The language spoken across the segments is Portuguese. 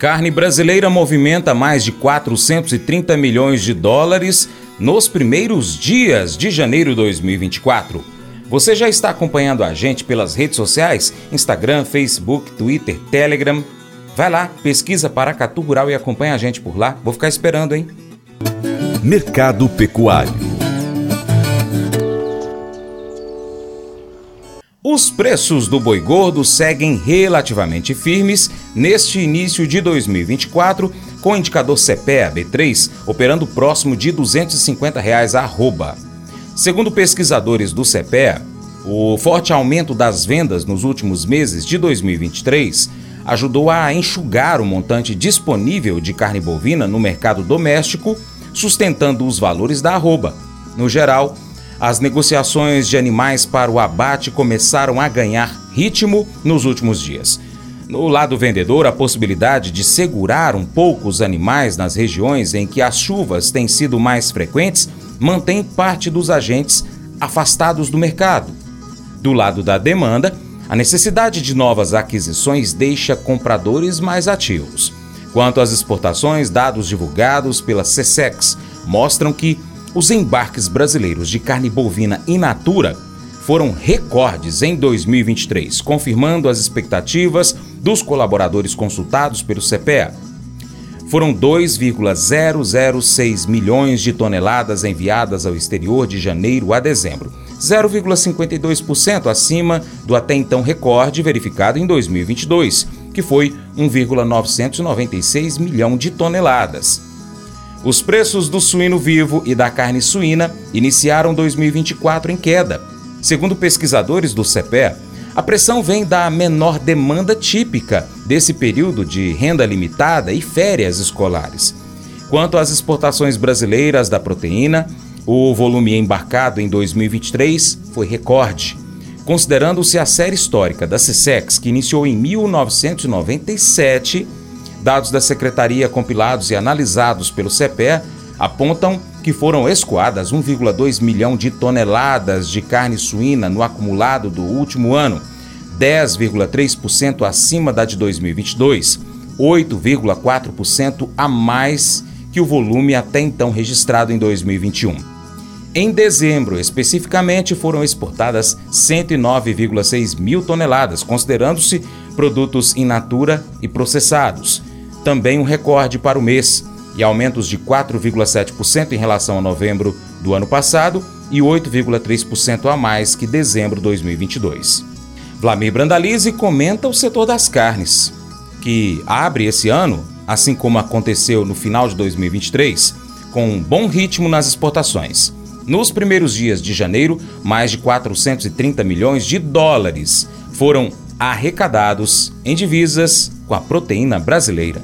Carne brasileira movimenta mais de 430 milhões de dólares nos primeiros dias de janeiro de 2024. Você já está acompanhando a gente pelas redes sociais? Instagram, Facebook, Twitter, Telegram. Vai lá, pesquisa Paracatu Rural e acompanha a gente por lá. Vou ficar esperando, hein? Mercado Pecuário Os preços do boi gordo seguem relativamente firmes neste início de 2024, com o indicador CPEA B3 operando próximo de 250 reais a arroba. Segundo pesquisadores do CPEA, o forte aumento das vendas nos últimos meses de 2023 ajudou a enxugar o montante disponível de carne bovina no mercado doméstico, sustentando os valores da arroba. No geral, as negociações de animais para o abate começaram a ganhar ritmo nos últimos dias. No lado vendedor, a possibilidade de segurar um pouco os animais nas regiões em que as chuvas têm sido mais frequentes mantém parte dos agentes afastados do mercado. Do lado da demanda, a necessidade de novas aquisições deixa compradores mais ativos. Quanto às exportações, dados divulgados pela CSEX mostram que os embarques brasileiros de carne bovina in natura foram recordes em 2023, confirmando as expectativas dos colaboradores consultados pelo CPEA. Foram 2,006 milhões de toneladas enviadas ao exterior de janeiro a dezembro, 0,52% acima do até então recorde verificado em 2022, que foi 1,996 milhão de toneladas. Os preços do suíno vivo e da carne suína iniciaram 2024 em queda. Segundo pesquisadores do CEPE, a pressão vem da menor demanda típica desse período de renda limitada e férias escolares. Quanto às exportações brasileiras da proteína, o volume embarcado em 2023 foi recorde. Considerando-se a série histórica da CSEX, que iniciou em 1997, Dados da Secretaria compilados e analisados pelo CEPE apontam que foram escoadas 1,2 milhão de toneladas de carne suína no acumulado do último ano, 10,3% acima da de 2022, 8,4% a mais que o volume até então registrado em 2021. Em dezembro, especificamente, foram exportadas 109,6 mil toneladas, considerando-se produtos in natura e processados, também um recorde para o mês, e aumentos de 4,7% em relação a novembro do ano passado e 8,3% a mais que dezembro de 2022. Vlamir Brandalize comenta o setor das carnes, que abre esse ano, assim como aconteceu no final de 2023, com um bom ritmo nas exportações. Nos primeiros dias de janeiro, mais de 430 milhões de dólares foram arrecadados em divisas com a proteína brasileira.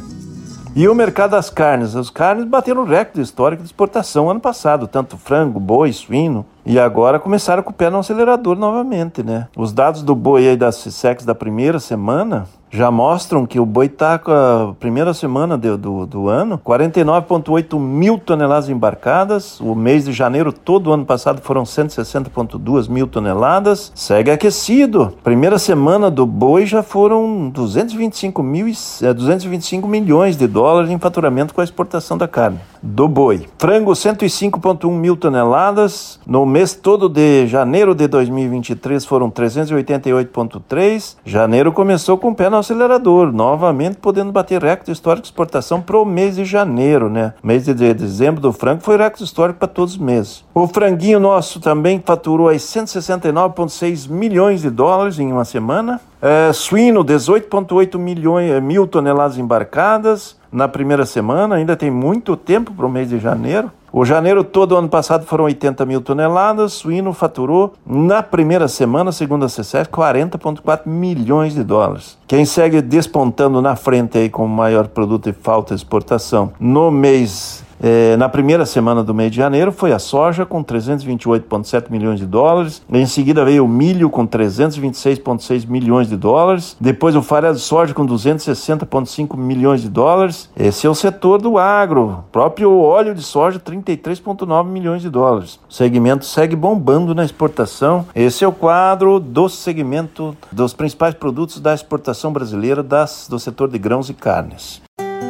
E o mercado das carnes? As carnes bateram recorde histórico de exportação ano passado, tanto frango, boi, suíno, e agora começaram com o pé no acelerador novamente, né? Os dados do boi aí da CISEX da primeira semana já mostram que o boi está com a primeira semana de, do, do ano, 49,8 mil toneladas embarcadas. O mês de janeiro, todo o ano passado, foram 160,2 mil toneladas. Segue aquecido. Primeira semana do boi já foram 225, mil, 225 milhões de dólares em faturamento com a exportação da carne do boi. Frango, 105,1 mil toneladas. No mês todo de janeiro de 2023 foram 388,3. Janeiro começou com o pé no acelerador, novamente podendo bater recorde histórico de exportação para o mês de janeiro, né? Mês de dezembro do frango foi recorde histórico para todos os meses. O franguinho nosso também faturou aí 169,6 milhões de dólares em uma semana. É, suíno, 18,8 milhões, mil toneladas embarcadas na primeira semana, ainda tem muito tempo para o mês de janeiro. O janeiro todo, ano passado, foram 80 mil toneladas. Suíno faturou, na primeira semana, segundo a CCS, 40,4 milhões de dólares. Quem segue despontando na frente aí como maior produto de falta de exportação no mês é, na primeira semana do mês de janeiro foi a soja com 328,7 milhões de dólares. Em seguida veio o milho com 326,6 milhões de dólares. Depois o farelo de soja com 260,5 milhões de dólares. Esse é o setor do agro. Próprio óleo de soja 33,9 milhões de dólares. O segmento segue bombando na exportação. Esse é o quadro do segmento dos principais produtos da exportação brasileira das, do setor de grãos e carnes.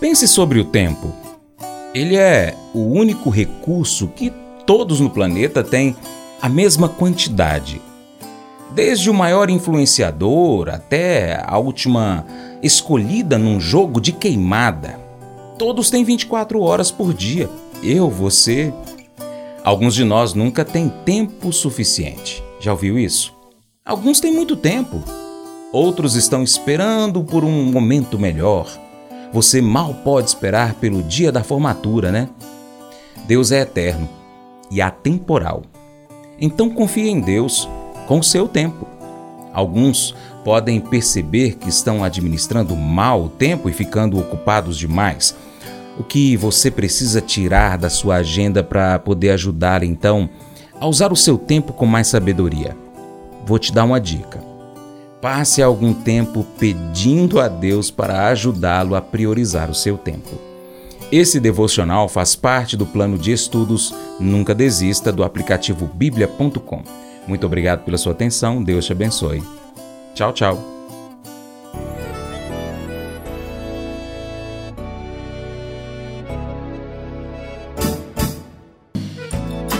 Pense sobre o tempo. Ele é o único recurso que todos no planeta têm a mesma quantidade. Desde o maior influenciador até a última escolhida num jogo de queimada. Todos têm 24 horas por dia. Eu, você. Alguns de nós nunca têm tempo suficiente. Já ouviu isso? Alguns têm muito tempo. Outros estão esperando por um momento melhor. Você mal pode esperar pelo dia da formatura, né? Deus é eterno e atemporal. Então confie em Deus com o seu tempo. Alguns podem perceber que estão administrando mal o tempo e ficando ocupados demais. O que você precisa tirar da sua agenda para poder ajudar então a usar o seu tempo com mais sabedoria? Vou te dar uma dica. Passe algum tempo pedindo a Deus para ajudá-lo a priorizar o seu tempo. Esse devocional faz parte do plano de estudos Nunca Desista do aplicativo bíblia.com. Muito obrigado pela sua atenção, Deus te abençoe. Tchau, tchau.